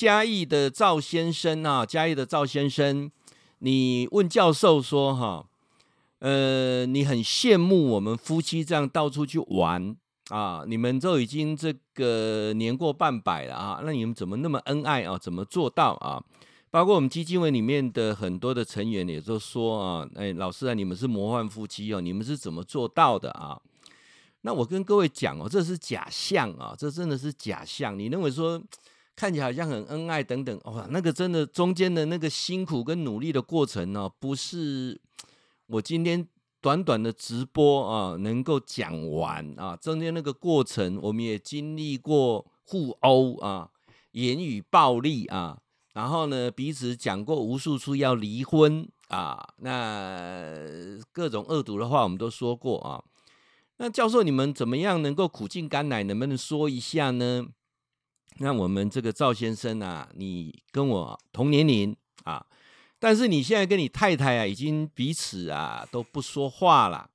嘉义的赵先生啊，嘉义的赵先生，你问教授说哈，呃，你很羡慕我们夫妻这样到处去玩啊，你们都已经这个年过半百了啊，那你们怎么那么恩爱啊？怎么做到啊？包括我们基金会里面的很多的成员也都说啊，哎，老师啊，你们是模范夫妻哦，你们是怎么做到的啊？那我跟各位讲哦，这是假象啊，这真的是假象。你认为说看起来好像很恩爱等等，哇，那个真的中间的那个辛苦跟努力的过程呢，不是我今天短短的直播啊能够讲完啊。中间那个过程，我们也经历过互殴啊，言语暴力啊，然后呢彼此讲过无数次要离婚啊，那各种恶毒的话我们都说过啊。那教授，你们怎么样能够苦尽甘来？能不能说一下呢？那我们这个赵先生啊，你跟我同年龄啊，但是你现在跟你太太啊，已经彼此啊都不说话了。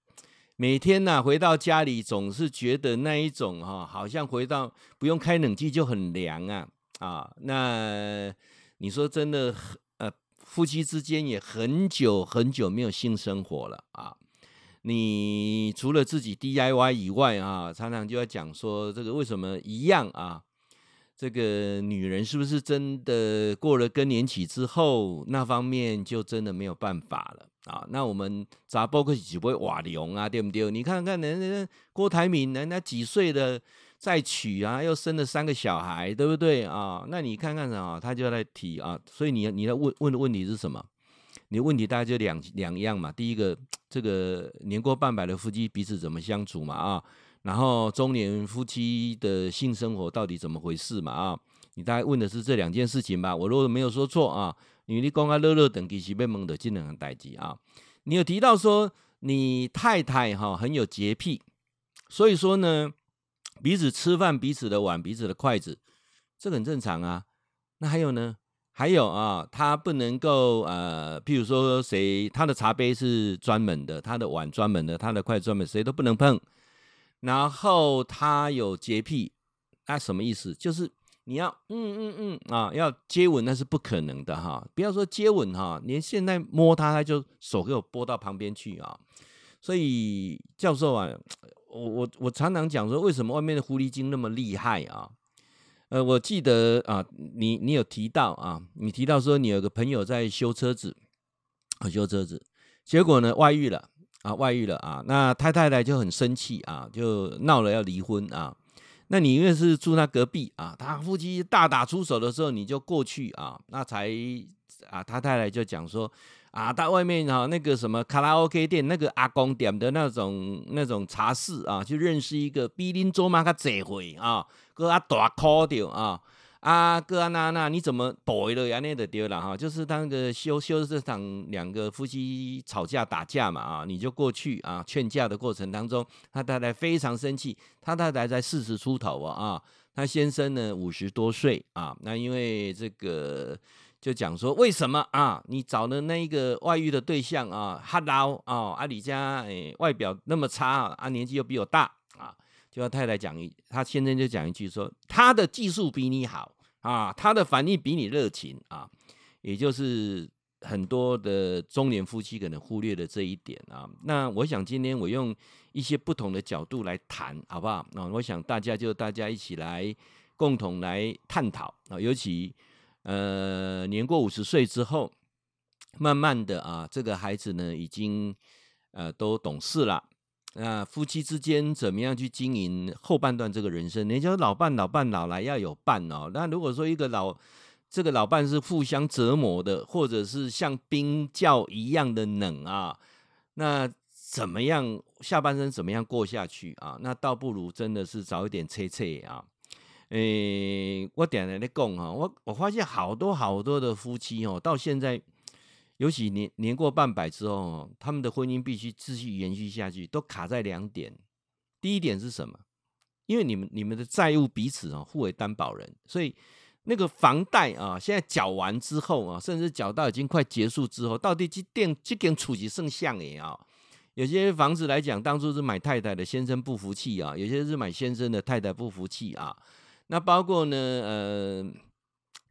每天呢、啊、回到家里，总是觉得那一种哈、好像回到不用开冷气就很凉啊啊。那你说真的，呃，夫妻之间也很久很久没有性生活了啊。你除了自己 DIY 以外啊，常常就要讲说这个为什么一样啊？这个女人是不是真的过了更年期之后，那方面就真的没有办法了啊？那我们砸包括几位瓦龙啊，对不对？你看看人家郭台铭，人家几岁的再娶啊，又生了三个小孩，对不对啊？那你看看啊，他就在提啊，所以你你要问问的问题是什么？你的问题大概就两两样嘛，第一个，这个年过半百的夫妻彼此怎么相处嘛啊，然后中年夫妻的性生活到底怎么回事嘛啊，你大概问的是这两件事情吧？我如果没有说错啊，因为你刚刚乐乐等其实被蒙的这两个代志啊，你有提到说你太太哈很有洁癖，所以说呢，彼此吃饭彼此的碗彼此的筷子，这很正常啊，那还有呢？还有啊，他不能够呃，譬如说谁他的茶杯是专门的，他的碗专门的，他的筷子专门，谁都不能碰。然后他有洁癖，啊、什么意思？就是你要嗯嗯嗯啊，要接吻那是不可能的哈。不要说接吻哈，连现在摸他，他就手给我拨到旁边去啊。所以教授啊，我我我常常讲说，为什么外面的狐狸精那么厉害啊？呃，我记得啊，你你有提到啊，你提到说你有个朋友在修车子，修车子，结果呢外遇了啊，外遇了啊，那他太太就很生气啊，就闹了要离婚啊。那你因为是住他隔壁啊，他夫妻大打出手的时候，你就过去啊，那才啊，他太太就讲说。啊，到外面、啊，那个什么卡拉 OK 店，那个阿公点的那种那种茶室啊，就认识一个比恁做嘛较济会啊，哥阿大哭掉啊，啊哥阿娜娜，你怎么躲了呀？那的丢了哈，就是他那个修修这场两个夫妻吵架打架嘛啊，你就过去啊劝架的过程当中，他太太非常生气，他太太才四十出头啊啊，他先生呢五十多岁啊，那因为这个。就讲说为什么啊？你找的那一个外遇的对象啊，哈喽啊，阿里家诶，外表那么差啊，年纪又比我大啊，就要太太讲一，他先生就讲一句说，他的技术比你好啊，他的反应比你热情啊，也就是很多的中年夫妻可能忽略了这一点啊。那我想今天我用一些不同的角度来谈，好不好？那我想大家就大家一起来共同来探讨啊，尤其。呃，年过五十岁之后，慢慢的啊，这个孩子呢，已经呃都懂事了。那夫妻之间怎么样去经营后半段这个人生？人家说老伴老伴老来要有伴哦。那如果说一个老这个老伴是互相折磨的，或者是像冰窖一样的冷啊，那怎么样下半生怎么样过下去啊？那倒不如真的是早一点切切啊。诶、我点来的讲哈，我我发现好多好多的夫妻哦，到现在，尤其年年过半百之后，他们的婚姻必须继续延续下去，都卡在两点。第一点是什么？因为你们你们的债务彼此啊互为担保人，所以那个房贷啊，现在缴完之后啊，甚至缴到已经快结束之后，到底这点这点处置剩下的啊？有些房子来讲，当初是买太太的，先生不服气啊；有些是买先生的，太太不服气啊。那包括呢，呃，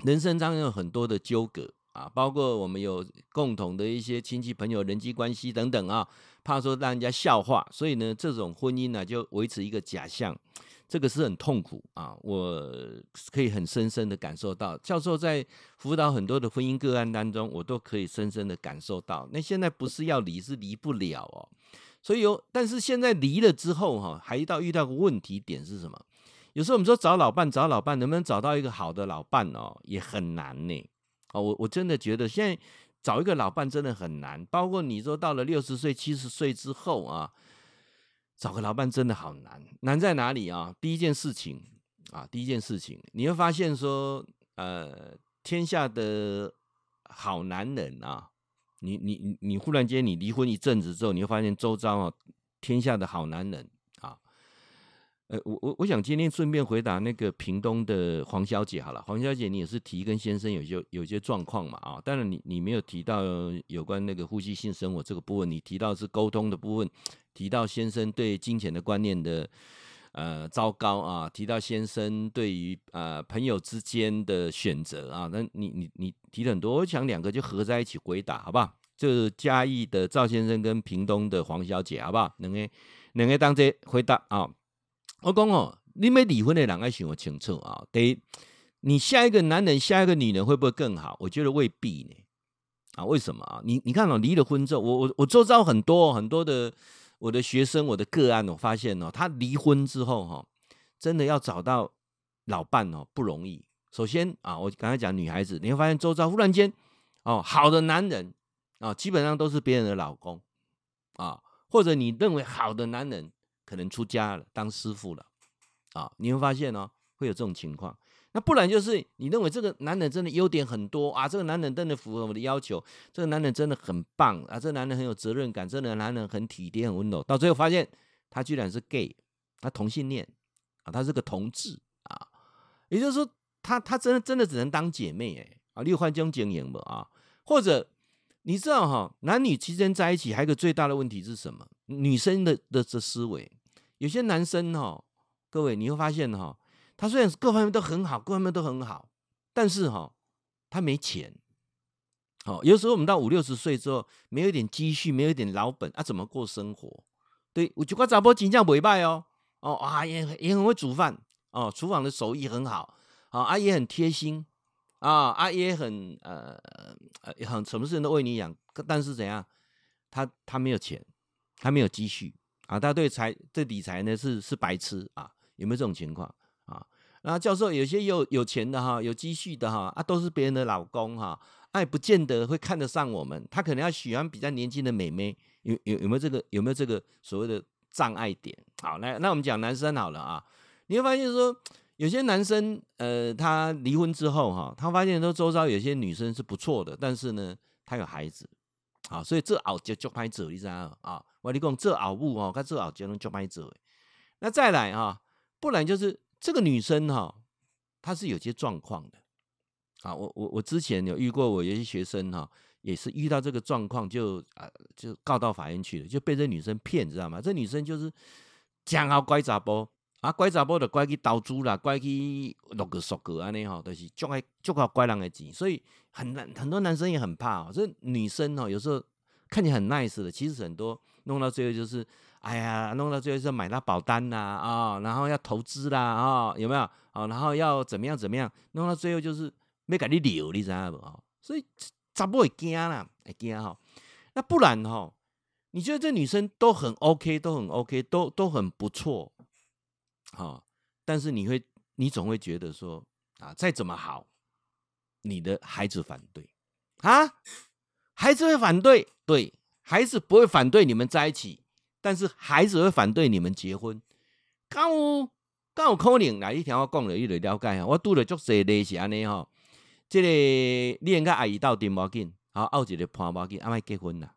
人生当中有很多的纠葛啊，包括我们有共同的一些亲戚朋友、人际关系等等啊，怕说让人家笑话，所以呢，这种婚姻呢就维持一个假象。这个是很痛苦啊！我可以很深深的感受到，教授在辅导很多的婚姻个案当中，我都可以深深的感受到。那现在不是要离，是离不了哦。所以有，但是现在离了之后哈，还遇到遇到个问题点是什么？有时候我们说找老伴，找老伴能不能找到一个好的老伴哦，也很难呢。哦，我我真的觉得现在找一个老伴真的很难。包括你说到了六十岁、七十岁之后啊。找个老伴真的好难，难在哪里啊？第一件事情啊，第一件事情，你会发现说，呃，天下的好男人啊，你你你忽然间你离婚一阵子之后，你会发现周遭啊，天下的好男人，呃，我我我想今天顺便回答那个屏东的黄小姐好了，黄小姐你也是提跟先生有些有些状况嘛啊，当然你你没有提到有关那个夫妻性生活这个部分，你提到是沟通的部分。提到先生对金钱的观念的呃糟糕啊，提到先生对于呃朋友之间的选择啊，那你你你提了很多，我想两个就合在一起回答，好不好？就是嘉义的赵先生跟屏东的黄小姐，好不好？两个两个当这回答啊。我讲哦，你没离婚的人要想清楚啊。第一，你下一个男人、下一个女人会不会更好？我觉得未必呢。啊，为什么啊？你你看哦，离了婚之后，我我我周遭很多很多的。我的学生，我的个案，我发现哦，他离婚之后哈，真的要找到老伴哦不容易。首先啊，我刚才讲女孩子，你会发现周遭忽然间哦，好的男人啊，基本上都是别人的老公啊，或者你认为好的男人可能出家了，当师傅了啊，你会发现哦，会有这种情况。那不然就是你认为这个男人真的优点很多啊，这个男人真的符合我的要求，这个男人真的很棒啊，这个男人很有责任感，这个男人很体贴、很温柔，到最后发现他居然是 gay，他同性恋啊，他是个同志啊，也就是说他他真的真的只能当姐妹哎啊，你有换这种经营不啊？或者你知道哈，男女之间在一起还有个最大的问题是什么？女生的的这思维，有些男生哈，各位你会发现哈。他虽然各方面都很好，各方面都很好，但是哈，他没钱。好，有时候我们到五六十岁之后，没有一点积蓄，没有一点老本，啊，怎么过生活？对，我就讲查甫真正袂歹哦，哦啊，也也很会煮饭，哦，厨房的手艺很好，啊，啊也很贴心，啊啊也很呃呃很什么事情都为你养，但是怎样？他他没有钱，他没有积蓄，啊，他对财对理财呢是是白痴啊，有没有这种情况？啊，教授，有些有有钱的哈，有积蓄的哈，啊，都是别人的老公哈，哎、啊，不见得会看得上我们，他可能要喜欢比较年轻的美眉，有有有没有这个有没有这个所谓的障碍点？好，来，那我们讲男生好了啊，你会发现说，有些男生呃，他离婚之后哈，他发现说周遭有些女生是不错的，但是呢，他有孩子，啊，所以这熬就就拍走，你知道啊？我跟你讲这熬不哦，他这熬就能就拍走。那再来啊，不然就是。这个女生哈，她是有些状况的啊。我我我之前有遇过，我有些学生哈，也是遇到这个状况，就啊就告到法院去了，就被这女生骗，知道吗？这女生就是讲好拐查埔啊，乖查埔的乖去投资啦，乖去六个十个安尼哈，都是足爱足好拐人的钱，所以很难很多男生也很怕哦。这女生哦，有时候看起来很 nice 的，其实很多弄到最后就是。哎呀，弄到最后是买那保单啦，啊，然后要投资啦，啊，有没有？啊，然后要怎么样怎么样？弄到最后就是没给你留，你知道不？所以咋不会惊啦？会惊哈？那不然哈？你觉得这女生都很 OK，都很 OK，都都很不错，好，但是你会，你总会觉得说啊，再怎么好，你的孩子反对啊，孩子会反对，对，孩子不会反对你们在一起。但是孩子会反对你们结婚，刚有刚有可能来你听我讲了，你就了解哈。我拄了足侪类似安尼哈，这个你应该阿姨到点无紧，好拗一个判无紧，阿麦结婚呐，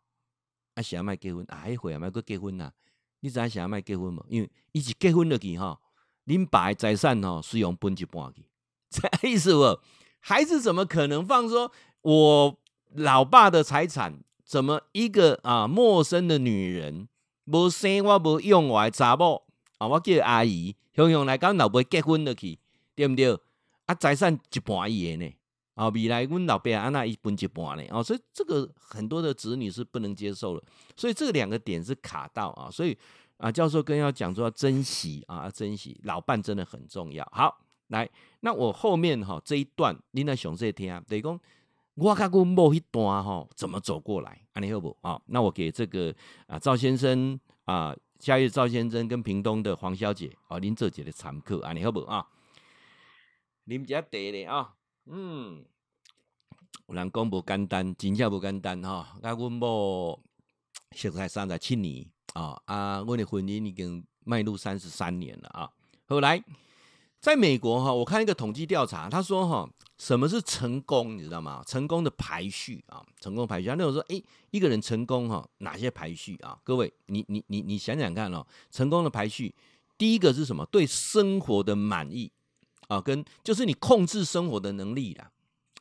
阿想麦结婚，啊，一会阿麦搁结婚呐？你知影想阿麦结婚无？因为伊是结婚了去吼，恁爸的财产吼，使用分一半去，这意思无？孩子怎么可能放说我老爸的财产？怎么一个啊陌生的女人？无生我无养我的查某啊，我叫阿姨，雄雄来跟老爸结婚了去，对不对？啊，财产一半伊的呢，啊，未来阮老爸安那一分一半呢，哦，所以这个很多的子女是不能接受的，所以这两个点是卡到啊，所以啊，教授更要讲说要珍惜啊，要珍惜老伴真的很重要。好，来，那我后面哈这一段你来详细听，等于讲我甲阮某一段哈怎么走过来，安尼好不？啊，那我给这个啊赵先生啊，嘉义赵先生跟屏东的黄小姐啊，您做一个参考，安尼好不？啊，啉一下茶咧啊。嗯，有人讲无简单，真正无简单哈。啊，阮某熟才三十七年啊，啊，阮的婚姻已经迈入三十三年了啊。后来在美国哈，我看一个统计调查，他说哈，什么是成功？你知道吗？成功的排序啊，成功排序。那种说，诶，一个人成功哈，哪些排序啊？各位，你你你你想想看哦，成功的排序，第一个是什么？对生活的满意。啊，跟就是你控制生活的能力啦，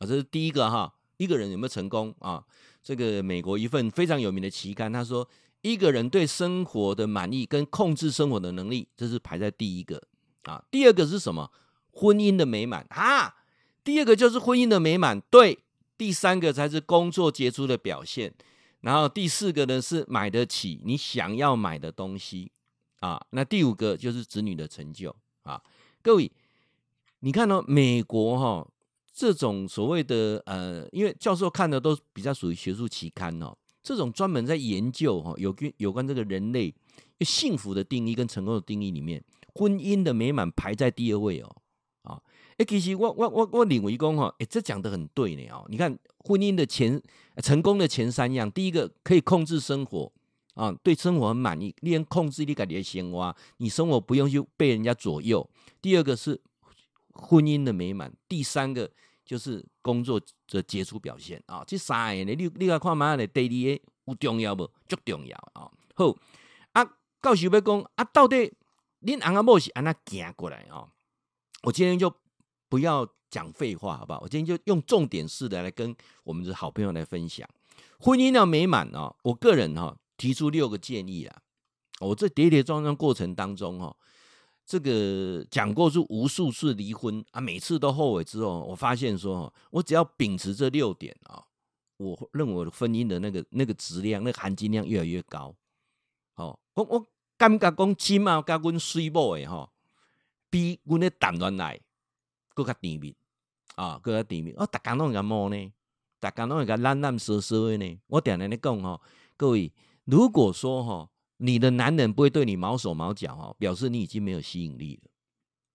啊，这是第一个哈。一个人有没有成功啊？这个美国一份非常有名的期刊，他说一个人对生活的满意跟控制生活的能力，这是排在第一个啊。第二个是什么？婚姻的美满啊。第二个就是婚姻的美满，对。第三个才是工作杰出的表现，然后第四个呢是买得起你想要买的东西啊。那第五个就是子女的成就啊，各位。你看到、哦、美国哈、哦、这种所谓的呃，因为教授看的都比较属于学术期刊哦，这种专门在研究哈有关有关这个人类幸福的定义跟成功的定义里面，婚姻的美满排在第二位哦啊，哎，其实我我我我认为讲哈，哎，这讲得很对呢哦，你看婚姻的前成功的前三样，第一个可以控制生活啊，对生活很满意，你能控制你自己的生活，你生活不用去被人家左右。第二个是。婚姻的美满，第三个就是工作的杰出表现啊！这三个呢，你你来看嘛，呢，第二个有重要不？足重要啊！好啊，教授要讲啊，到底恁翁仔某是安怎行过来哦？我今天就不要讲废话，好不好？我今天就用重点式的来跟我们的好朋友来分享婚姻要美满啊！我个人哈提出六个建议啊，我这跌跌撞撞过程当中哈。这个讲过是无数次离婚啊，每次都后悔之后，我发现说，我只要秉持这六点啊，我认为我的婚姻的那个那个质量、那个含金量越来越高。哦，我我感觉讲起码跟阮水某的哈，比阮的谈恋爱更加甜蜜啊，更加甜蜜。我大家拢会摸呢，大家拢会个懒懒瑟瑟的呢。我常常咧讲吼，各位如果说哈。你的男人不会对你毛手毛脚哦，表示你已经没有吸引力了。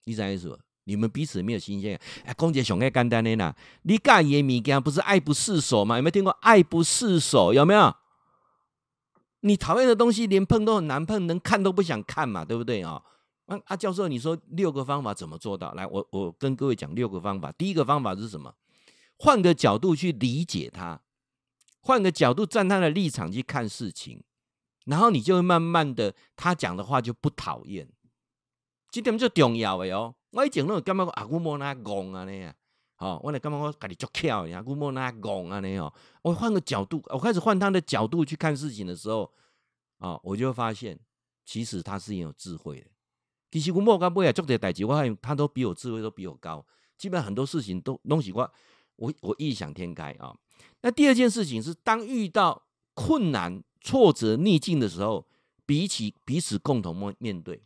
你啥意思？你们彼此没有新鲜感。哎，公姐，想个简单的啦，你介意的物件不是爱不释手吗？有没有听过爱不释手？有没有？你讨厌的东西连碰都很难碰，能看都不想看嘛，对不对啊？啊，阿教授，你说六个方法怎么做到？来，我我跟各位讲六个方法。第一个方法是什么？换个角度去理解他，换个角度站他的立场去看事情。然后你就会慢慢的，他讲的话就不讨厌，这点就重要的哦。我以前都感觉阿姑莫那讲啊呢，哦，我来感觉我家里足巧，阿姑莫那讲啊呢哦。我换个角度，我开始换他的角度去看事情的时候，啊，我就会发现，其实他是很有智慧的。其实我莫干不也做这代志，我发现他都比我智慧都比我高，基本上很多事情都东西我我我异想天开啊。那第二件事情是，当遇到困难。挫折逆境的时候，比起彼此共同面面对，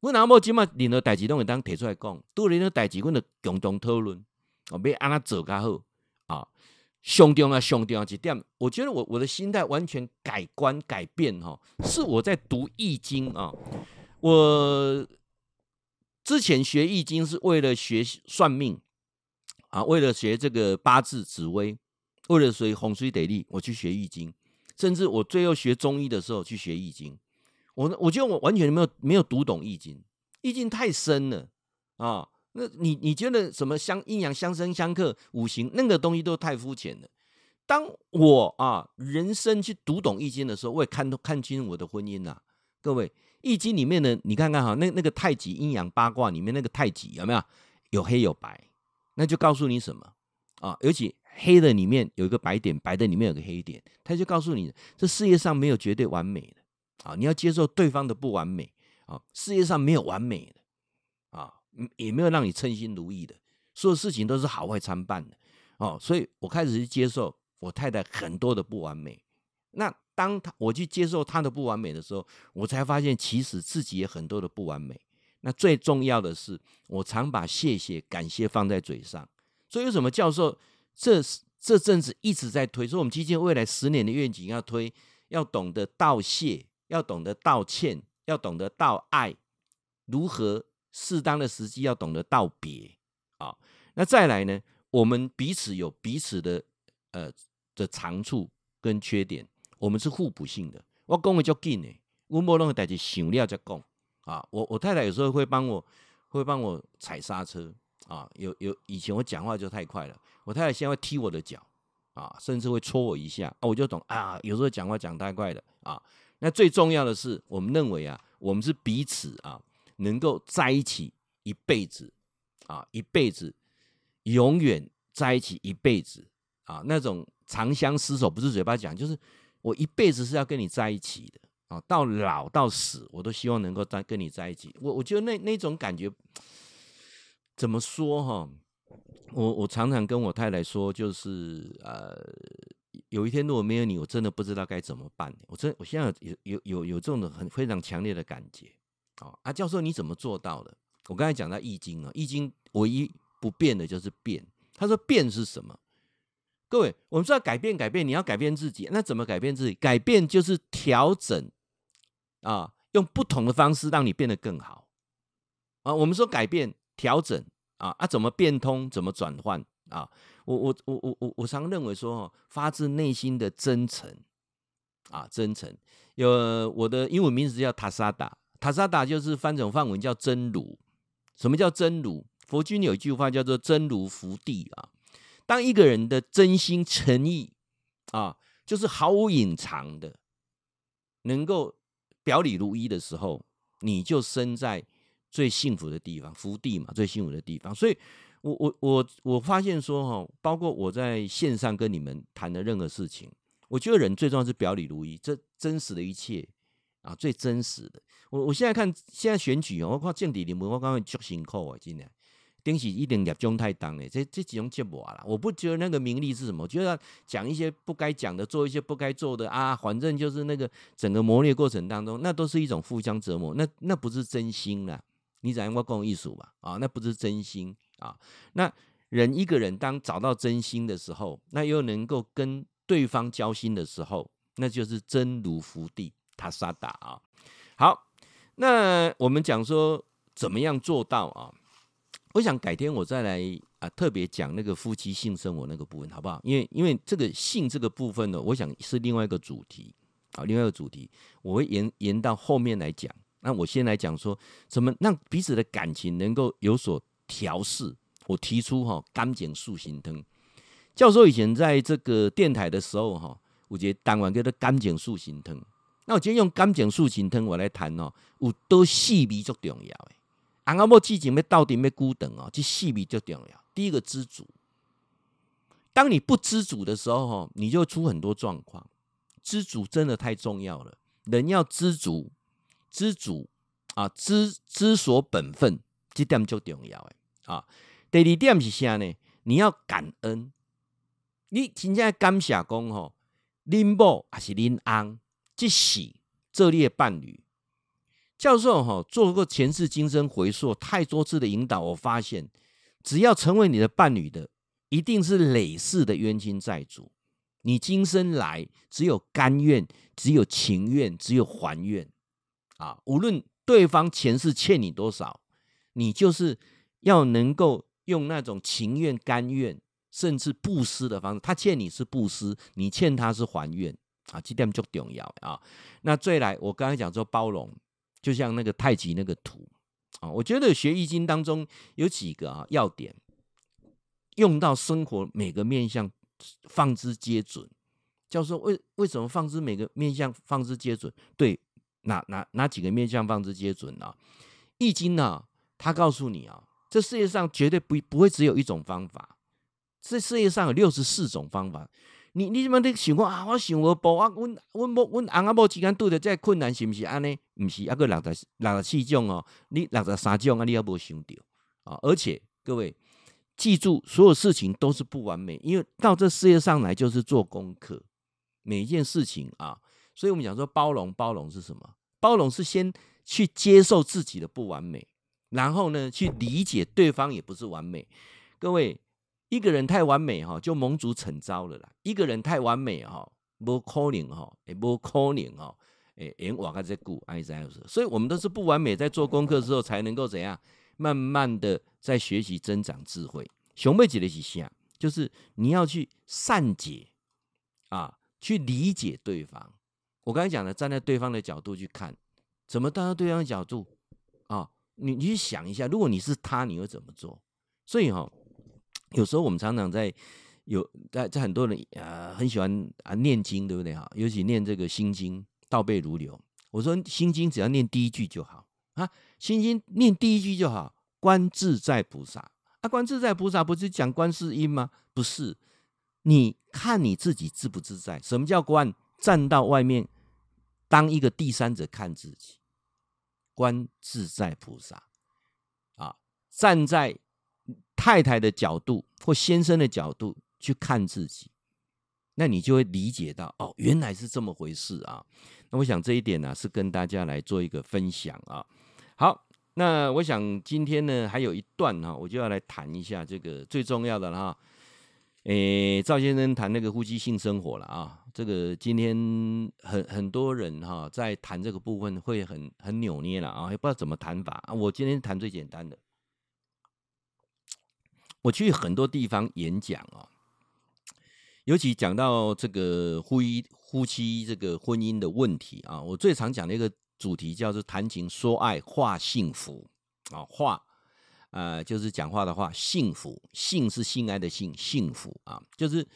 我那么起码任何代志都会当提出来讲，都任何代志，我们共同讨论，哦，要安怎做较好啊？上重要上重要一点，我觉得我我的心态完全改观改变哈，是我在读易经啊。我之前学易经是为了学算命啊，为了学这个八字紫微，为了学风水得利，我去学易经。甚至我最后学中医的时候去学易经，我我觉得我完全没有没有读懂易经，易经太深了啊！那你你觉得什么相阴阳相生相克五行那个东西都太肤浅了。当我啊人生去读懂易经的时候，我也看看清我的婚姻呐、各位，易经里面的你看看哈，那那个太极阴阳八卦里面那个太极有没有有黑有白？那就告诉你什么啊？尤其。黑的里面有一个白点，白的里面有个黑点，他就告诉你，这世界上没有绝对完美的啊，你要接受对方的不完美啊，世界上没有完美的啊，也没有让你称心如意的，所有事情都是好坏参半的哦，所以我开始接受我太太很多的不完美。那当他我去接受他的不完美的时候，我才发现其实自己也很多的不完美。那最重要的是，我常把谢谢、感谢放在嘴上。所以为什么教授这这阵子一直在推，说我们基金未来十年的愿景要推，要懂得道谢，要懂得道歉，要懂得道爱，如何适当的时机要懂得道别啊？那再来呢？我们彼此有彼此的呃的长处跟缺点，我们是互补性的。我讲的就紧呢，我没任何代志想了再讲啊。我我太太有时候会帮我会帮我踩刹车啊。有有以前我讲话就太快了，我太太现在会踢我的脚啊，甚至会戳我一下啊，我就懂啊。有时候讲话讲太快了啊。那最重要的是，我们认为啊，我们是彼此啊，能够在一起一辈子啊，一辈子。永远在一起一辈子啊，那种长相厮守不是嘴巴讲，就是我一辈子是要跟你在一起的啊，到老到死我都希望能够在跟你在一起。我我觉得那那种感觉怎么说哈？我我常常跟我太太说，就是呃，有一天如果没有你，我真的不知道该怎么办。我真我现在有有有有这种的很非常强烈的感觉啊。啊，教授你怎么做到的？我刚才讲到易经啊，易经唯一。不变的就是变。他说变是什么？各位，我们说要改变，改变，你要改变自己，那怎么改变自己？改变就是调整啊，用不同的方式让你变得更好啊。我们说改变、调整啊，啊，怎么变通？怎么转换啊？我我我我我我常认为说，发自内心的真诚啊，真诚。有我的英文名字叫塔萨达，塔萨达就是翻成梵文叫真如。什么叫真如？佛经有一句话叫做“真如福地”啊，当一个人的真心诚意啊，就是毫无隐藏的，能够表里如一的时候，你就身在最幸福的地方，福地嘛，最幸福的地方。所以我，我我我我发现说哈，包括我在线上跟你们谈的任何事情，我觉得人最重要是表里如一，这真实的一切啊，最真实的。我我现在看现在选举哦，我看政治人物，我刚刚足辛苦啊，今年。东西一定业种太重了，这这几种节目啊，我不觉得那个名利是什么，我觉得讲一些不该讲的，做一些不该做的啊，反正就是那个整个磨练过程当中，那都是一种互相折磨，那那不是真心啦。你讲我讲艺术吧，啊，那不是真心啊。那人一个人当找到真心的时候，那又能够跟对方交心的时候，那就是真如福地他沙达啊。好，那我们讲说怎么样做到啊？我想改天我再来啊，特别讲那个夫妻性生活那个部分，好不好？因为因为这个性这个部分呢，我想是另外一个主题啊，另外一个主题，我会延延到后面来讲。那我先来讲说，怎么让彼此的感情能够有所调试。我提出哈，甘碱素行汤。教授以前在这个电台的时候哈，我觉得当晚叫做甘碱素行汤。那我今天用甘碱素行汤我来谈哦，有多细微最重要的。俺阿莫激情要到底要孤等哦，这细微就重要。第一个知足，当你不知足的时候，你就出很多状况。知足真的太重要了，人要知足，知足啊，知知所本分，这点就重要诶啊。第二点是啥呢？你要感恩，你真正感谢讲吼，恁某还是恁翁，即是这列伴侣。教授哈做过前世今生回溯太多次的引导，我发现只要成为你的伴侣的，一定是累世的冤亲债主。你今生来只有甘愿，只有情愿，只有还愿啊！无论对方前世欠你多少，你就是要能够用那种情愿、甘愿，甚至布施的方式。他欠你是布施，你欠他是还愿啊！这点就重要啊！那再来，我刚才讲说包容。就像那个太极那个图啊，我觉得学易经当中有几个啊要点，用到生活每个面向放之皆准。教授为为什么放之每个面向放之皆准？对，哪哪哪几个面向放之皆准啊？易经呢，他告诉你啊，这世界上绝对不不会只有一种方法，这世界上有六十四种方法。你你怎么得想讲啊？我想无报啊！阮阮某阮翁仔某之间拄着这困难，是毋是安尼？毋是，抑个六十六十四种哦，你六十三种啊，你还无想到啊！而且各位，记住，所有事情都是不完美，因为到这世界上来就是做功课，每一件事情啊，所以我们讲说包容，包容是什么？包容是先去接受自己的不完美，然后呢，去理解对方也不是完美。各位，一个人太完美哈，就蒙主惩招了啦。一个人太完美哈，不可能哈，也不可能哈，哎，人瓦个在顾爱在所以我们都是不完美，在做功课之后才能够怎样，慢慢的在学习增长智慧。熊妹姐的是啥？就是你要去善解啊，去理解对方。我刚才讲的，站在对方的角度去看，怎么站在对方的角度啊？你你去想一下，如果你是他，你会怎么做？所以哈。有时候我们常常在有在在很多人啊很喜欢啊念经，对不对哈？尤其念这个心经，倒背如流。我说心经只要念第一句就好啊，心经念第一句就好。观自在菩萨啊，观自在菩萨不是讲观世音吗？不是，你看你自己自不自在？什么叫观？站到外面当一个第三者看自己，观自在菩萨啊，站在。太太的角度或先生的角度去看自己，那你就会理解到哦，原来是这么回事啊。那我想这一点呢，是跟大家来做一个分享啊。好，那我想今天呢还有一段哈，我就要来谈一下这个最重要的了哈。诶，赵先生谈那个夫妻性生活了啊。这个今天很很多人哈在谈这个部分会很很扭捏了啊，也不知道怎么谈法啊。我今天谈最简单的。我去很多地方演讲啊，尤其讲到这个夫妻夫妻这个婚姻的问题啊，我最常讲的一个主题叫做谈情说爱话幸福啊，话呃就是讲话的话，幸福幸是性爱的幸，幸福啊，就是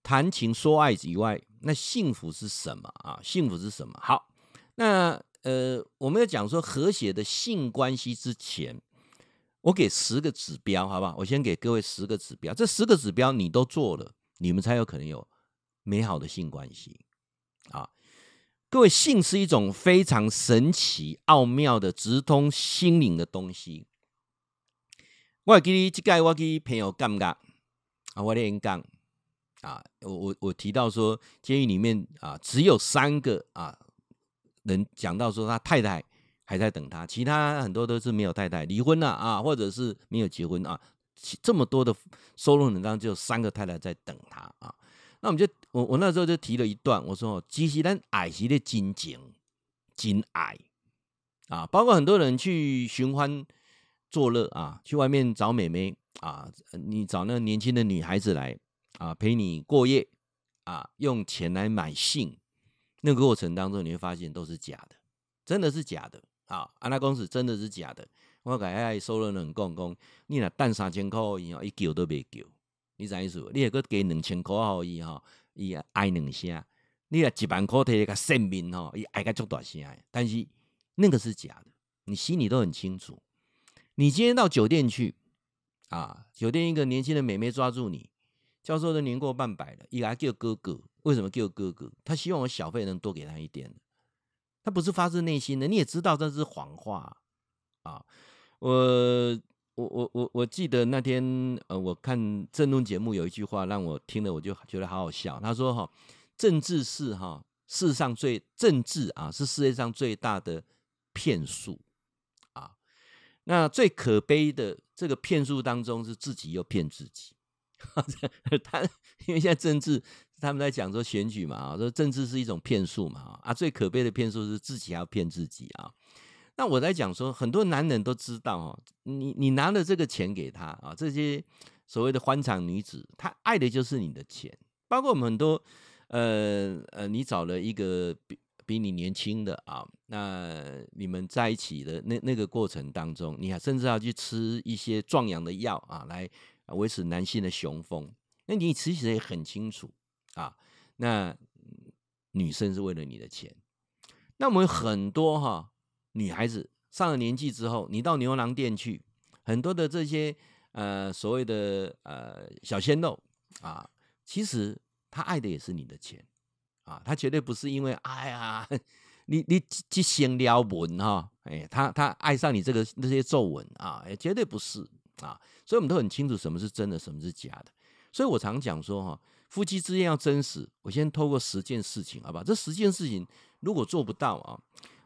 谈情说爱以外，那幸福是什么啊？幸福是什么？好，那呃，我们要讲说和谐的性关系之前。我给十个指标，好不好？我先给各位十个指标，这十个指标你都做了，你们才有可能有美好的性关系啊！各位，性是一种非常神奇、奥妙的、直通心灵的东西。我给你这个，我给朋友讲讲啊，我连讲啊，我我我提到说，监狱里面啊，只有三个啊能讲到说他太太。还在等他，其他很多都是没有太太，离婚了啊，或者是没有结婚啊。这么多的收入人当中，只有三个太太在等他啊。那我们就我我那时候就提了一段，我说：其实咱爱是的金情真爱啊，包括很多人去寻欢作乐啊，去外面找美眉啊，你找那年轻的女孩子来啊陪你过夜啊，用钱来买性，那个过程当中你会发现都是假的，真的是假的。啊，安那公司真的是假的。我甲遐收容人讲讲，你若等三千块伊吼，伊叫都袂叫。你啥意思？你若搁加两千块互伊吼，伊爱两声。你若一万块摕个性命吼，伊爱个足大声。但是那个是假的，你心里都很清楚。你今天到酒店去啊，酒店一个年轻的美眉抓住你，教授都年过半百了，伊还叫哥哥。为什么叫哥哥？他希望我小费能多给他一点。他不是发自内心的，你也知道这是谎话啊！我我我我我记得那天呃，我看政论节目有一句话让我听了我就觉得好好笑。他说：“哈，政治是哈世上最政治啊，是世界上最大的骗术啊。那最可悲的这个骗术当中是自己又骗自己。他因为现在政治。”他们在讲说选举嘛，啊，说政治是一种骗术嘛，啊，最可悲的骗术是自己还要骗自己啊。那我在讲说，很多男人都知道哦，你你拿了这个钱给他啊，这些所谓的欢场女子，她爱的就是你的钱。包括我们很多，呃呃，你找了一个比比你年轻的啊，那你们在一起的那那个过程当中，你还甚至要去吃一些壮阳的药啊，来维持男性的雄风。那你其实也很清楚。啊，那女生是为了你的钱，那我们很多哈女孩子上了年纪之后，你到牛郎店去，很多的这些呃所谓的呃小鲜肉啊，其实他爱的也是你的钱啊，他绝对不是因为哎呀，你你即先撩文哈，哎，他他爱上你这个那些皱纹啊，也绝对不是啊，所以我们都很清楚什么是真的，什么是假的。所以我常讲说哈，夫妻之间要真实，我先透过十件事情，好吧？这十件事情如果做不到啊，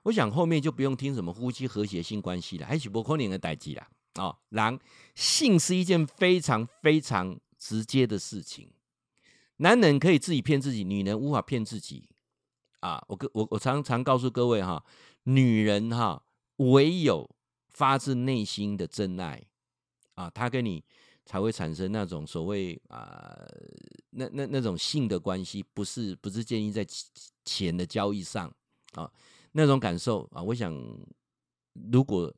我想后面就不用听什么夫妻和谐性关系了，还是不可能的代际了啊。然性是一件非常非常直接的事情，男人可以自己骗自己，女人无法骗自己啊。我我我常常告诉各位哈，女人哈唯有发自内心的真爱啊，她跟你。才会产生那种所谓啊、那那那种性的关系，不是不是建立在钱的交易上啊，那种感受啊，我想，如果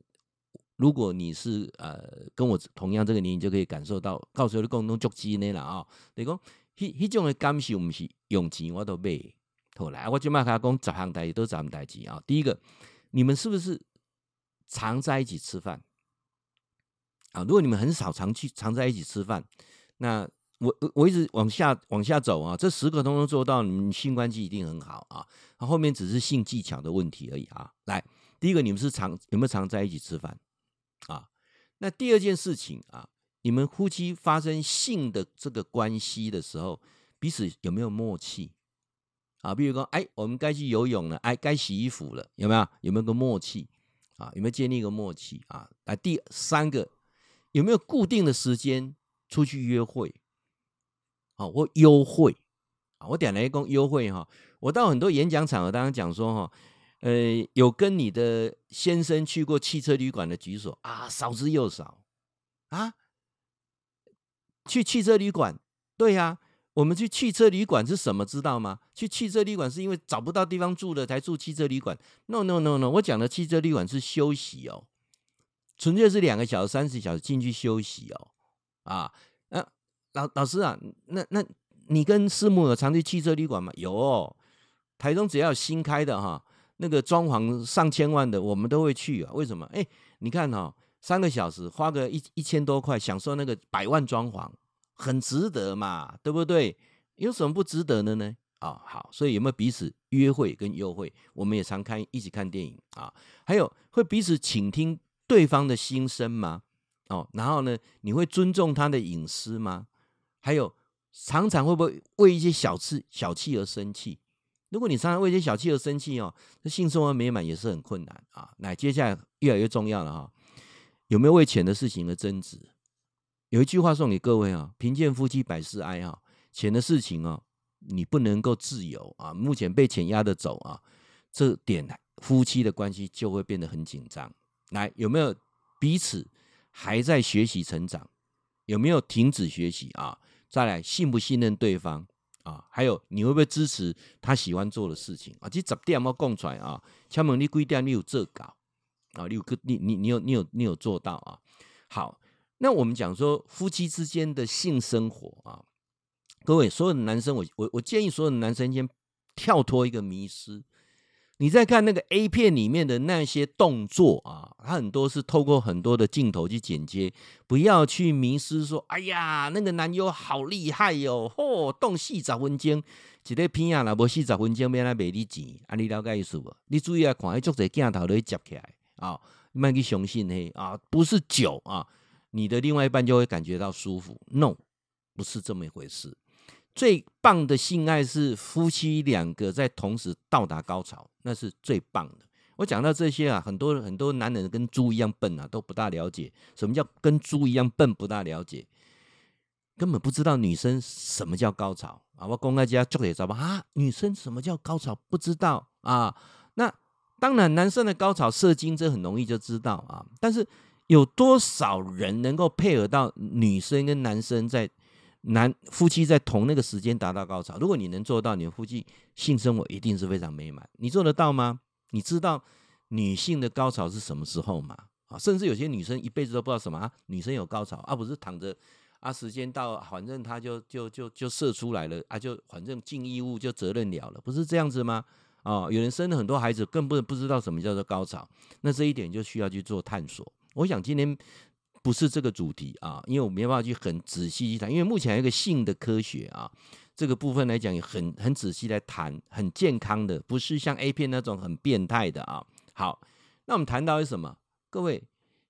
如果你是呃跟我同样这个年龄，就可以感受到，告诉你共同足迹呢了啊，你讲，迄迄种的感受，不是用钱我都买，后来我就马卡讲十项代志都十项代志啊，第一个，你们是不是常在一起吃饭？啊，如果你们很少常去常在一起吃饭，那我我一直往下往下走啊，这十个都能做到，你们性关系一定很好啊。后面只是性技巧的问题而已啊。来，第一个，你们是常有没有常在一起吃饭啊？那第二件事情啊，你们夫妻发生性的这个关系的时候，彼此有没有默契啊？比如说，哎，我们该去游泳了，哎，该洗衣服了，有没有？有没有个默契啊？有没有建立一个默契啊？来，第三个。有没有固定的时间出去约会？啊，或优惠啊？我点了一个优惠哈。我到很多演讲场合，当然讲说哈，呃，有跟你的先生去过汽车旅馆的举手啊，少之又少啊。去汽车旅馆，对呀，我们去汽车旅馆是什么？知道吗？去汽车旅馆是因为找不到地方住了才住汽车旅馆。No No No No，我讲的汽车旅馆是休息哦。纯粹是两个小时、三十小时进去休息哦，啊，那老老师啊，那那你跟师母有常去汽车旅馆吗？有哦，台中只要新开的哈，那个装潢上千万的，我们都会去啊。为什么？哎，你看哈，三个小时花个一一千多块，享受那个百万装潢，很值得嘛，对不对？有什么不值得的呢？啊，好，所以有没有彼此约会跟优惠？我们也常看一起看电影啊，还有会彼此倾听。对方的心声吗？哦，然后呢，你会尊重他的隐私吗？还有，常常会不会为一些小事、小气而生气？如果你常常为一些小气而生气哦，那性生活美满也是很困难啊。那接下来越来越重要了哈，有没有为钱的事情而争执？有一句话送给各位啊：贫贱夫妻百事哀哈，钱的事情哦，你不能够自由啊，目前被钱压着走啊，这点夫妻的关系就会变得很紧张。来，有没有彼此还在学习成长？有没有停止学习啊？再来，信不信任对方啊？还有，你会不会支持他喜欢做的事情啊？这十点要讲出来啊！敲门，你几点你有做搞啊？你有个你你你有你有你有做到啊？好，那我们讲说夫妻之间的性生活啊，各位所有的男生，我我我建议所有的男生先跳脱一个迷失。你再看那个 A 片里面的那些动作啊，它很多是透过很多的镜头去剪接，不要去迷失说，哎呀，那个男优好厉害哟、嚯、哦，动四十分钟，一个片啊，若无四十分钟，免来卖你钱，啊，你了解意思不？你注意啊，看，足侪镜头都会接起来啊，莫去相信嘿啊，不是酒啊，你的另外一半就会感觉到舒服，no，不是这么一回事。最棒的性爱是夫妻两个在同时到达高潮，那是最棒的。我讲到这些啊，很多很多男人跟猪一样笨啊，都不大了解什么叫跟猪一样笨，不大了解，根本不知道女生什么叫高潮啊！我公开家就得知道啊，女生什么叫高潮不知道啊？那当然，男生的高潮射精这很容易就知道啊，但是有多少人能够配合到女生跟男生在？男夫妻在同那个时间达到高潮，如果你能做到，你的夫妻性生活一定是非常美满。你做得到吗？你知道女性的高潮是什么时候吗？啊，甚至有些女生一辈子都不知道什么啊，女生有高潮啊，不是躺着啊，时间到，反正她就就就就射出来了啊，就反正尽义务就责任了了，不是这样子吗？啊，有人生了很多孩子，更不不知道什么叫做高潮，那这一点就需要去做探索。我想今天。不是这个主题啊，因为我没办法去很仔细去谈，因为目前有一个性的科学啊，这个部分来讲也很很仔细来谈，很健康的，不是像 A 片那种很变态的啊。好，那我们谈到是什么？各位，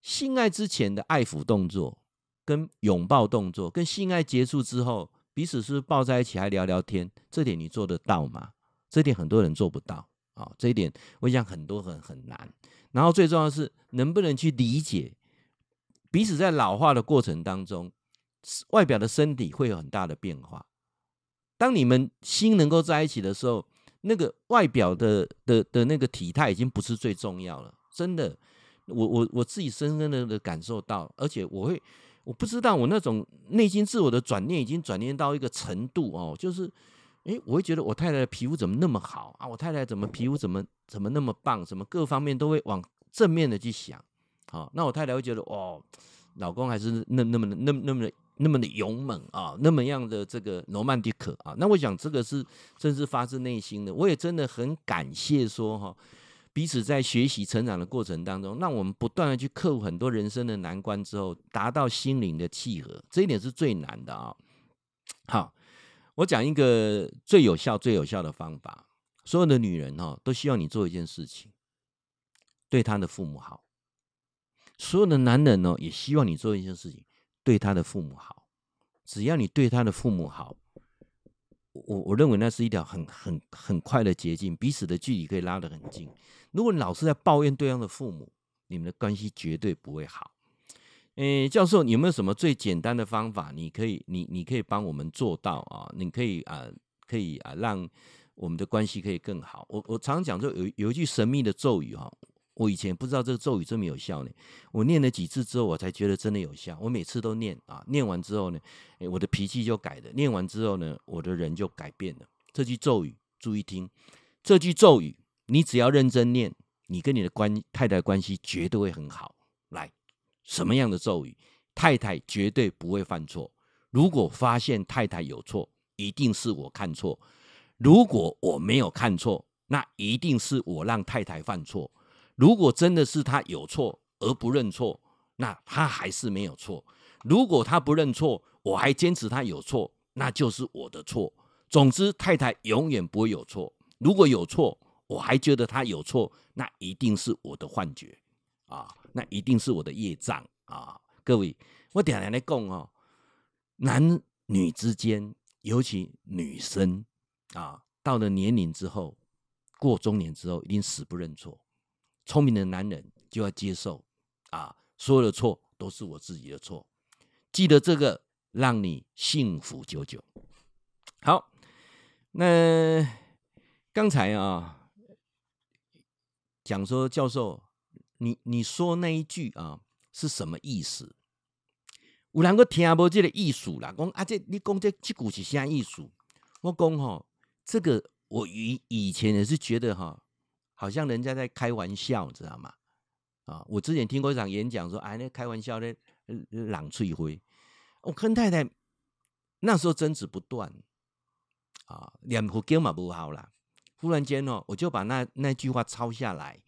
性爱之前的爱抚动作跟拥抱动作，跟性爱结束之后，彼此是抱在一起还聊聊天，这点你做得到吗？这点很多人做不到啊，这一点我想很多人很难。然后最重要的是，能不能去理解彼此在老化的过程当中，外表的身体会有很大的变化。当你们心能够在一起的时候，那个外表的的的那个体态已经不是最重要了。真的，我我我自己深深的的感受到，而且我会，我不知道我那种内心自我的转念已经转念到一个程度哦，就是，诶，我会觉得我太太的皮肤怎么那么好啊？我太太怎么皮肤怎么怎么那么棒？怎么各方面都会往正面的去想，好，那我太太会觉得哦，老公还是那那么那么那么的。那么的勇猛啊，那么样的这个罗曼蒂克啊，那我想这个是真是发自内心的。我也真的很感谢说哈，彼此在学习成长的过程当中，让我们不断的去克服很多人生的难关之后，达到心灵的契合，这一点是最难的啊。好，我讲一个最有效、最有效的方法。所有的女人哈，都希望你做一件事情，对她的父母好；所有的男人呢，也希望你做一件事情。对他的父母好，只要你对他的父母好，我我认为那是一条很很很快的捷径，彼此的距离可以拉得很近。如果你老是在抱怨对方的父母，你们的关系绝对不会好。诶，教授，你有没有什么最简单的方法？你可以，你你可以帮我们做到啊？你可以啊，可以啊，让我们的关系可以更好。我我常常讲说，有有一句神秘的咒语哈。我以前不知道这个咒语这么有效呢，我念了几次之后，我才觉得真的有效。我每次都念啊，念完之后呢，诶，我的脾气就改了；念完之后呢，我的人就改变了。这句咒语，注意听，这句咒语，你只要认真念，你跟你的关太太关系绝对会很好。来，什么样的咒语？太太绝对不会犯错。如果发现太太有错，一定是我看错；如果我没有看错，那一定是我让太太犯错。如果真的是他有错而不认错，那他还是没有错。如果他不认错，我还坚持他有错，那就是我的错。总之，太太永远不会有错。如果有错，我还觉得他有错，那一定是我的幻觉啊，那一定是我的业障啊。各位，我点来来讲哦，男女之间，尤其女生啊，到了年龄之后，过中年之后，一定死不认错。聪明的男人就要接受啊，所有的错都是我自己的错。记得这个，让你幸福久久。好，那刚才啊，讲说教授，你你说那一句啊是什么意思？有人个听不这个意思啦，讲啊这你讲这这句是啥意思？我讲哈，这个我以以前也是觉得哈。好像人家在开玩笑，知道吗？啊，我之前听过一场演讲，说，哎，那开玩笑的朗翠辉，我跟太太那时候争执不断，啊，脸和根嘛不好啦。忽然间哦，我就把那那句话抄下来，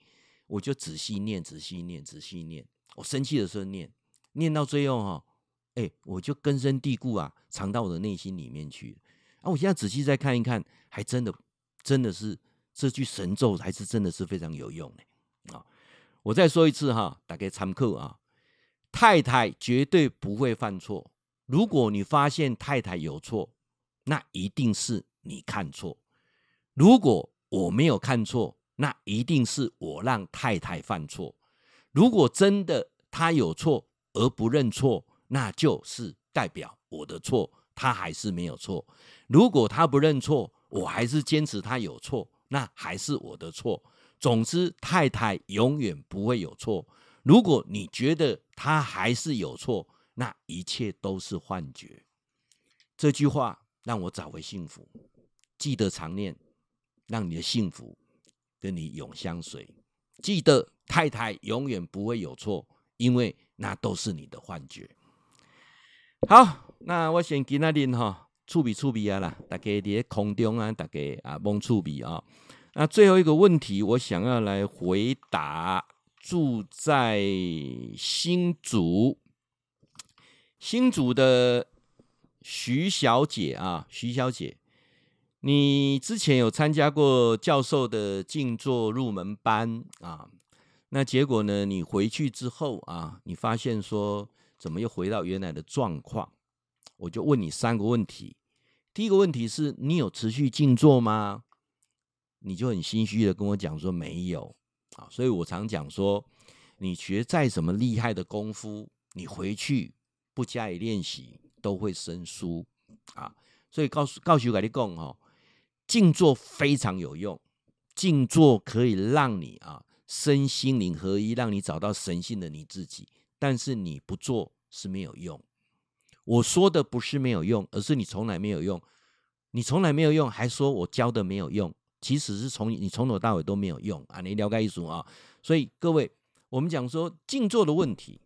我就仔细念，仔细念，仔细念。我生气的时候念，念到最后哈，哎，我就根深蒂固啊，藏到我的内心里面去。啊，我现在仔细再看一看，还真的，真的是。这句神咒还是真的是非常有用的啊！我再说一次哈，大家参考啊。太太绝对不会犯错。如果你发现太太有错，那一定是你看错。如果我没有看错，那一定是我让太太犯错。如果真的她有错而不认错，那就是代表我的错，她还是没有错。如果她不认错，我还是坚持她有错。那还是我的错。总之，太太永远不会有错。如果你觉得她还是有错，那一切都是幻觉。这句话让我找回幸福，记得常念，让你的幸福跟你永相随。记得太太永远不会有错，因为那都是你的幻觉。好，那我先给那里哈。触笔触笔啊啦，大家在空中啊，大家啊蒙触笔啊。那最后一个问题，我想要来回答。住在新竹，新竹的徐小姐啊，徐小姐，你之前有参加过教授的静坐入门班啊？那结果呢？你回去之后啊，你发现说怎么又回到原来的状况？我就问你三个问题。第一个问题是你有持续静坐吗？你就很心虚的跟我讲说没有啊，所以我常讲说，你学再怎么厉害的功夫，你回去不加以练习都会生疏啊。所以告诉告诉我跟你讲哦，静坐非常有用，静坐可以让你啊身心灵合一，让你找到神性的你自己。但是你不做是没有用。我说的不是没有用，而是你从来没有用，你从来没有用，还说我教的没有用。其实是从你从头到尾都没有用啊！你了解意思啊？所以各位，我们讲说静坐的问题，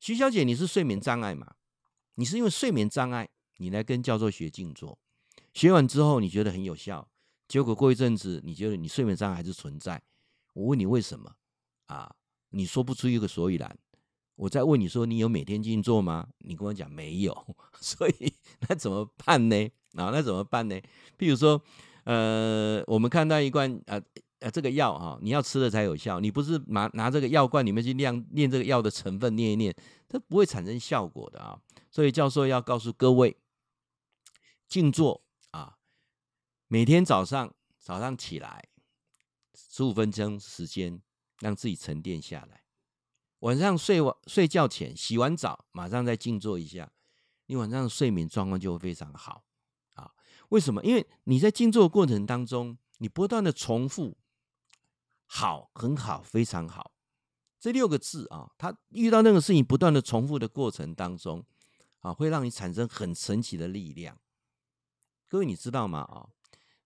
徐小姐，你是睡眠障碍吗？你是因为睡眠障碍，你来跟教授学静坐，学完之后你觉得很有效，结果过一阵子你觉得你睡眠障碍还是存在。我问你为什么啊？你说不出一个所以然。我在问你说，你有每天静坐吗？你跟我讲没有，所以那怎么办呢？啊，那怎么办呢？譬如说。呃，我们看到一罐呃呃这个药啊，你要吃了才有效。你不是拿拿这个药罐里面去念念这个药的成分念一念，它不会产生效果的啊。所以教授要告诉各位，静坐啊，每天早上早上起来十五分钟时间，让自己沉淀下来。晚上睡完睡觉前洗完澡，马上再静坐一下，你晚上睡眠状况就会非常好啊。为什么？因为你在静坐的过程当中，你不断的重复“好”“很好”“非常好”这六个字啊，它遇到那个事情不断的重复的过程当中啊，会让你产生很神奇的力量。各位，你知道吗？啊，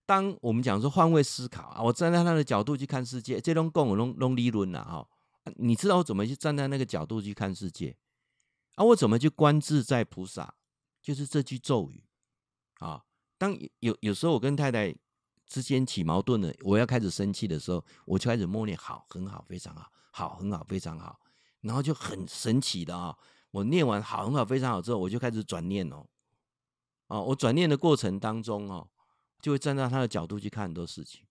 当我们讲说换位思考啊，我站在他的角度去看世界，这种共有拢理论呐，哈，你知道我怎么去站在那个角度去看世界？啊，我怎么去观自在菩萨？就是这句咒语啊。当有有时候我跟太太之间起矛盾了，我要开始生气的时候，我就开始默念好，很好，非常好，好，很好，非常好，然后就很神奇的啊，我念完好，很好，非常好之后，我就开始转念哦，哦，我转念的过程当中哦，就会站在他的角度去看很多事情。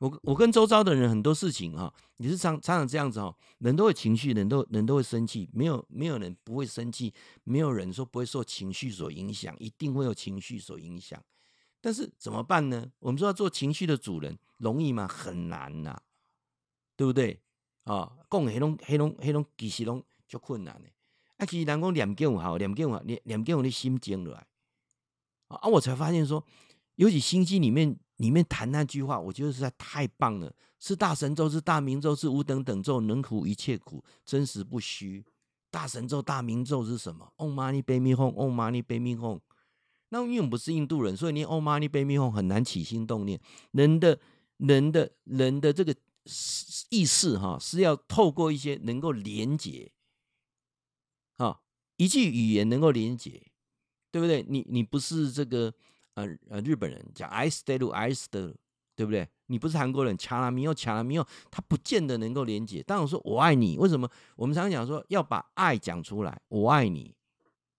我我跟周遭的人很多事情哈，你是常常常这样子哦，人都会情绪，人都人都会生气，没有没有人不会生气，没有人说不会受情绪所影响，一定会有情绪所影响。但是怎么办呢？我们说要做情绪的主人，容易吗？很难呐、对不对？啊，讲黑龙黑龙黑龙其实拢就困难的。啊，其实人讲念经好，念经好，念念经，我的心静落来。啊，我才发现说，尤其心经里面。里面谈那句话，我觉得实在太棒了。是大神咒，是大明咒，是无等等咒，能除一切苦，真实不虚。大神咒、大明咒是什么？Om Mani Padme Hum，Om Mani Padme Hum。那因为我们不是印度人，所以念 Om Mani Padme Hum 很难起心动念。人的、人的、人的这个意识哈，是要透过一些能够连接，啊，一句语言能够连接，对不对？你你不是这个。呃呃，日本人讲 I stay to I stay，对不对？你不是韩国人，卡拉米欧卡拉米欧，他不见得能够连接。当我说我爱你，为什么？我们常常讲说要把爱讲出来，我爱你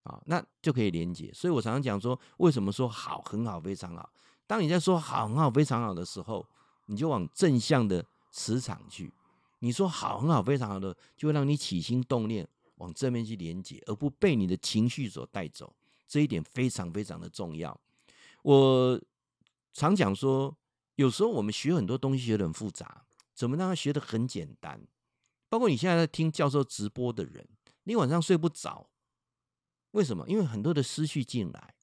啊，那就可以连接。所以我常常讲说，为什么说好很好非常好？当你在说好很好非常好的时候，你就往正向的磁场去。你说好很好非常好的，就会让你起心动念往正面去连接，而不被你的情绪所带走。这一点非常非常的重要。我常讲说，有时候我们学很多东西学得很复杂，怎么让它学得很简单？包括你现在在听教授直播的人，你晚上睡不着，为什么？因为很多的思绪进来，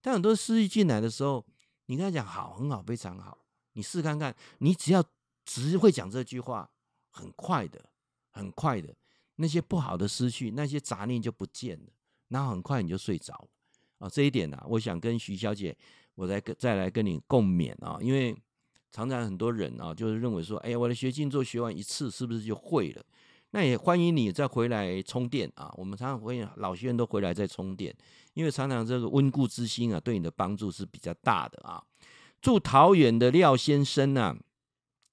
但很多思绪进来的时候，你跟他讲好，很好，非常好，你试看看，你只要只会讲这句话，很快的，很快的，那些不好的思绪，那些杂念就不见了，然后很快你就睡着了啊！这一点呢、啊，我想跟徐小姐。我再跟再来跟你共勉啊，因为常常很多人啊，就是认为说，哎呀，我的学静坐学完一次是不是就会了？那也欢迎你再回来充电啊。我们常常会老学员都回来再充电，因为常常这个温故知新啊，对你的帮助是比较大的啊。住桃园的廖先生啊，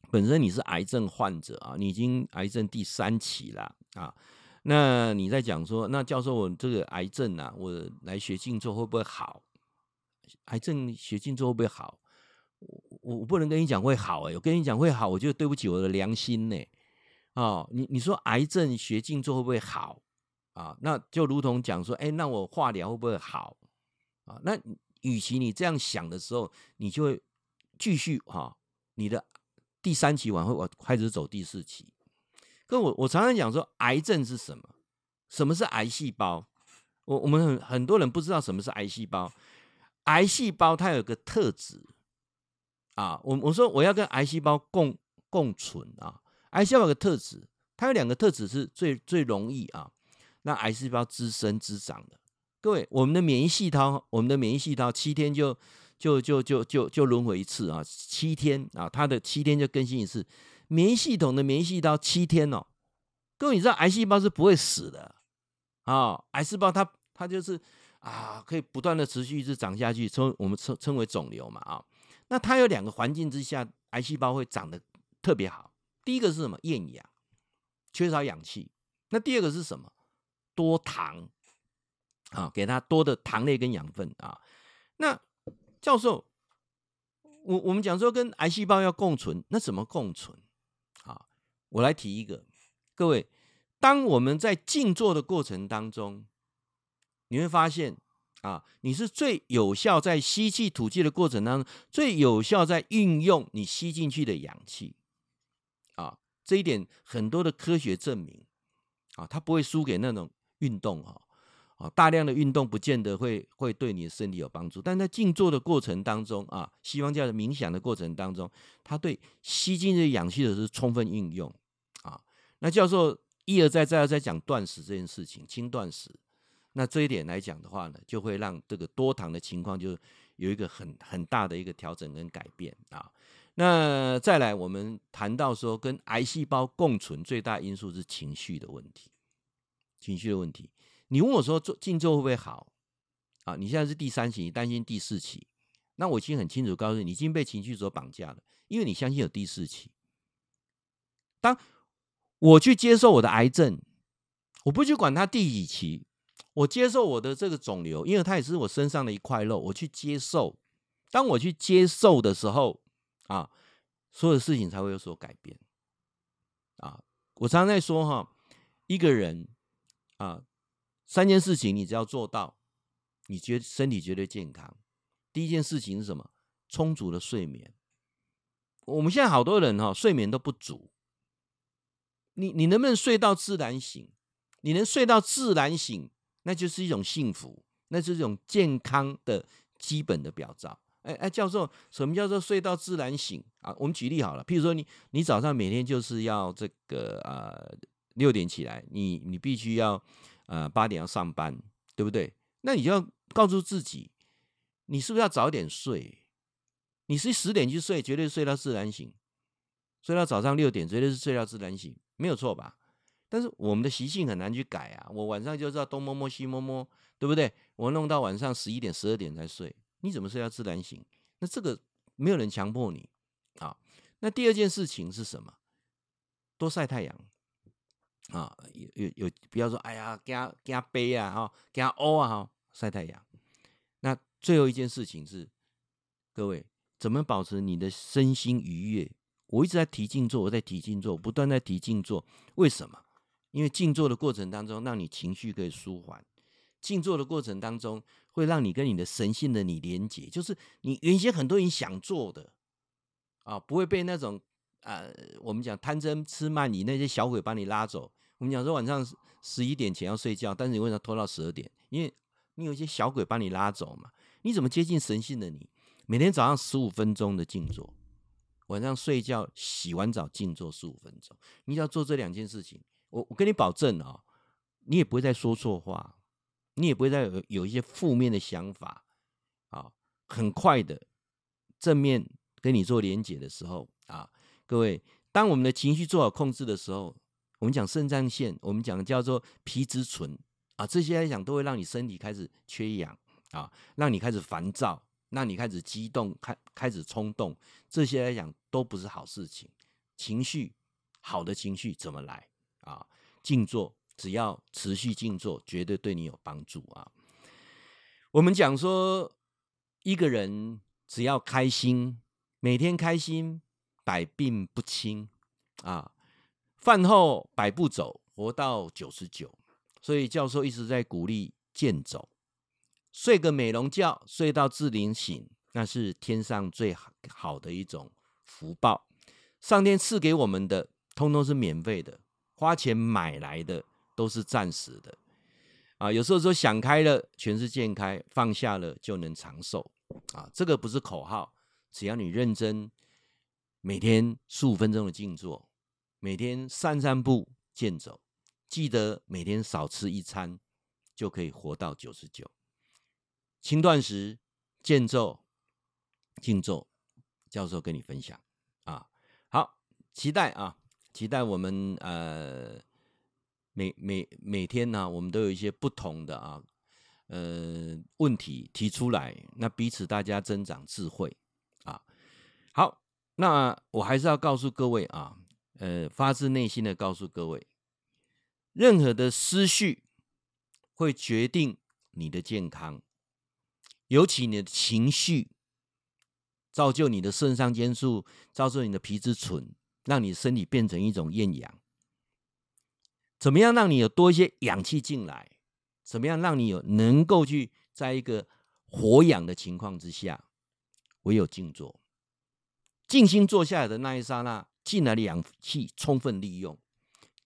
本身你是癌症患者啊，你已经癌症第三期了啊。那你在讲说，那教授我这个癌症啊，我来学静坐会不会好？癌症学静坐会不会好？我我不能跟你讲会好哎、我跟你讲会好，我就对不起我的良心呢、哦，你你说癌症学静坐会不会好？啊，那就如同讲说，哎，那我化疗会不会好啊？那与其你这样想的时候，你就会继续哈、你的第三期完后，我开始走第四期。跟我我常常讲说，癌症是什么？什么是癌细胞？我我们很很多人不知道什么是癌细胞。癌细胞它有个特质啊，我我说我要跟癌细胞共共存啊。癌细胞有个特质，它有两个特质是最最容易啊，让癌细胞滋生滋长的。各位，我们的免疫细胞，我们的免疫细胞七天就就就就就就轮回一次啊，七天啊，它的七天就更新一次。免疫系统的免疫细胞七天哦，各位你知道癌细胞是不会死的啊，癌细胞它它就是啊，可以不断的持续一直长下去，称我们称称为肿瘤嘛啊。那它有两个环境之下，癌细胞会长得特别好。第一个是什么？厌氧，缺少氧气。那第二个是什么？多糖啊，给它多的糖类跟养分啊。那教授，我我们讲说跟癌细胞要共存，那怎么共存？啊我来提一个，各位，当我们在静坐的过程当中，你会发现啊，你是最有效在吸气吐气的过程当中，最有效在运用你吸进去的氧气啊，这一点很多的科学证明啊，它不会输给那种运动哈啊，大量的运动不见得会会对你的身体有帮助，但在静坐的过程当中啊，西方叫的冥想的过程当中，它对吸进去氧气的是充分运用。啊那教授一而再再而再讲断食这件事情，轻断食，那这一点来讲的话呢，就会让这个多糖的情况就有一个很很大的一个调整跟改变啊。那再来，我们谈到说跟癌细胞共存最大因素是情绪的问题，情绪的问题。你问我说做静坐会不会好啊？你现在是第三期，你担心第四期，那我已经很清楚告诉你，你已经被情绪所绑架了，因为你相信有第四期。当我去接受我的癌症，我不去管它第几期，我接受我的这个肿瘤，因为它也是我身上的一块肉，我去接受。当我去接受的时候，啊，所有的事情才会有所改变。啊，我常常在说哈，一个人啊，三件事情你只要做到，你觉身体绝对健康。第一件事情是什么？充足的睡眠。我们现在好多人哈，睡眠都不足。你你能不能睡到自然醒？你能睡到自然醒，那就是一种幸福，那是一种健康的基本的表照。哎哎，教授，什么叫做睡到自然醒啊？我们举例好了，譬如说你你早上每天就是要这个呃六点起来，你你必须要呃八点要上班，对不对？那你就要告诉自己，你是不是要早点睡？你是十点去睡，绝对睡到自然醒；睡到早上六点，绝对是睡到自然醒。没有错吧？但是我们的习性很难去改啊！我晚上就知道东摸摸西摸摸，对不对？我弄到晚上十一点、十二点才睡，你怎么睡到自然醒？那这个没有人强迫你啊。那第二件事情是什么？多晒太阳啊！有有有，不要说哎呀，给他给他背啊，哈，给他欧啊，哈，晒太阳。那最后一件事情是，各位怎么保持你的身心愉悦？我一直在提静坐，我在提静坐，不断在提静坐。为什么？因为静坐的过程当中，让你情绪可以舒缓。静坐的过程当中，会让你跟你的神性的你连接，就是你原先很多人想做的啊，不会被那种啊，我们讲贪嗔痴慢疑那些小鬼把你拉走。我们讲说晚上十一点前要睡觉，但是你为什么拖到十二点？因为你有一些小鬼把你拉走嘛。你怎么接近神性的你？每天早上十五分钟的静坐。晚上睡觉，洗完澡静坐十五分钟。你只要做这两件事情，我我跟你保证啊、哦，你也不会再说错话，你也不会再有有一些负面的想法啊。很快的正面跟你做连结的时候啊，各位，当我们的情绪做好控制的时候，我们讲肾上腺，我们讲叫做皮质醇啊，这些来讲都会让你身体开始缺氧啊，让你开始烦躁。让你开始激动，开开始冲动，这些来讲都不是好事情。情绪好的情绪怎么来啊？静坐，只要持续静坐，绝对对你有帮助啊。我们讲说，一个人只要开心，每天开心，百病不侵啊。饭后百步走，活到九十九。所以教授一直在鼓励健走，睡个美容觉，睡到自然醒，那是天上最好的一种福报。上天赐给我们的，通通是免费的，花钱买来的都是暂时的。啊，有时候说想开了，全是健开；放下了，就能长寿。啊，这个不是口号，只要你认真，每天十五分钟的静坐，每天散散步、健走，记得每天少吃一餐，就可以活到九十九。轻断食、健走、静坐，教授跟你分享。啊，好，期待啊，期待我们呃。每每每天呢、我们都有一些不同的啊，呃，问题提出来，那彼此大家增长智慧啊。好，那我还是要告诉各位啊，呃，发自内心的告诉各位，任何的思绪会决定你的健康，尤其你的情绪，造就你的肾上腺素，造就你的皮质醇，让你身体变成一种厌氧。怎么样让你有多一些氧气进来？怎么样让你有能够去在一个活氧的情况之下，唯有静坐，静心坐下来的那一刹那，进来的氧气充分利用，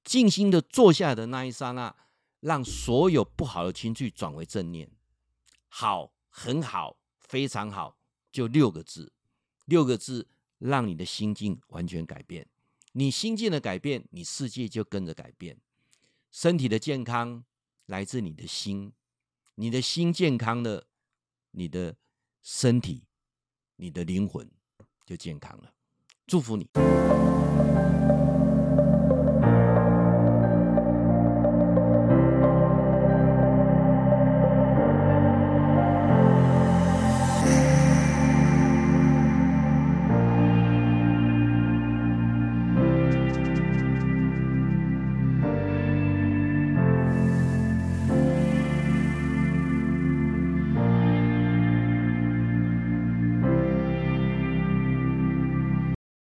静心的坐下来的那一刹那，让所有不好的情绪转为正念，好，很好，非常好，就六个字，六个字，让你的心境完全改变。你心境的改变，你世界就跟着改变。身体的健康来自你的心，你的心健康了，你的身体、你的灵魂就健康了。祝福你。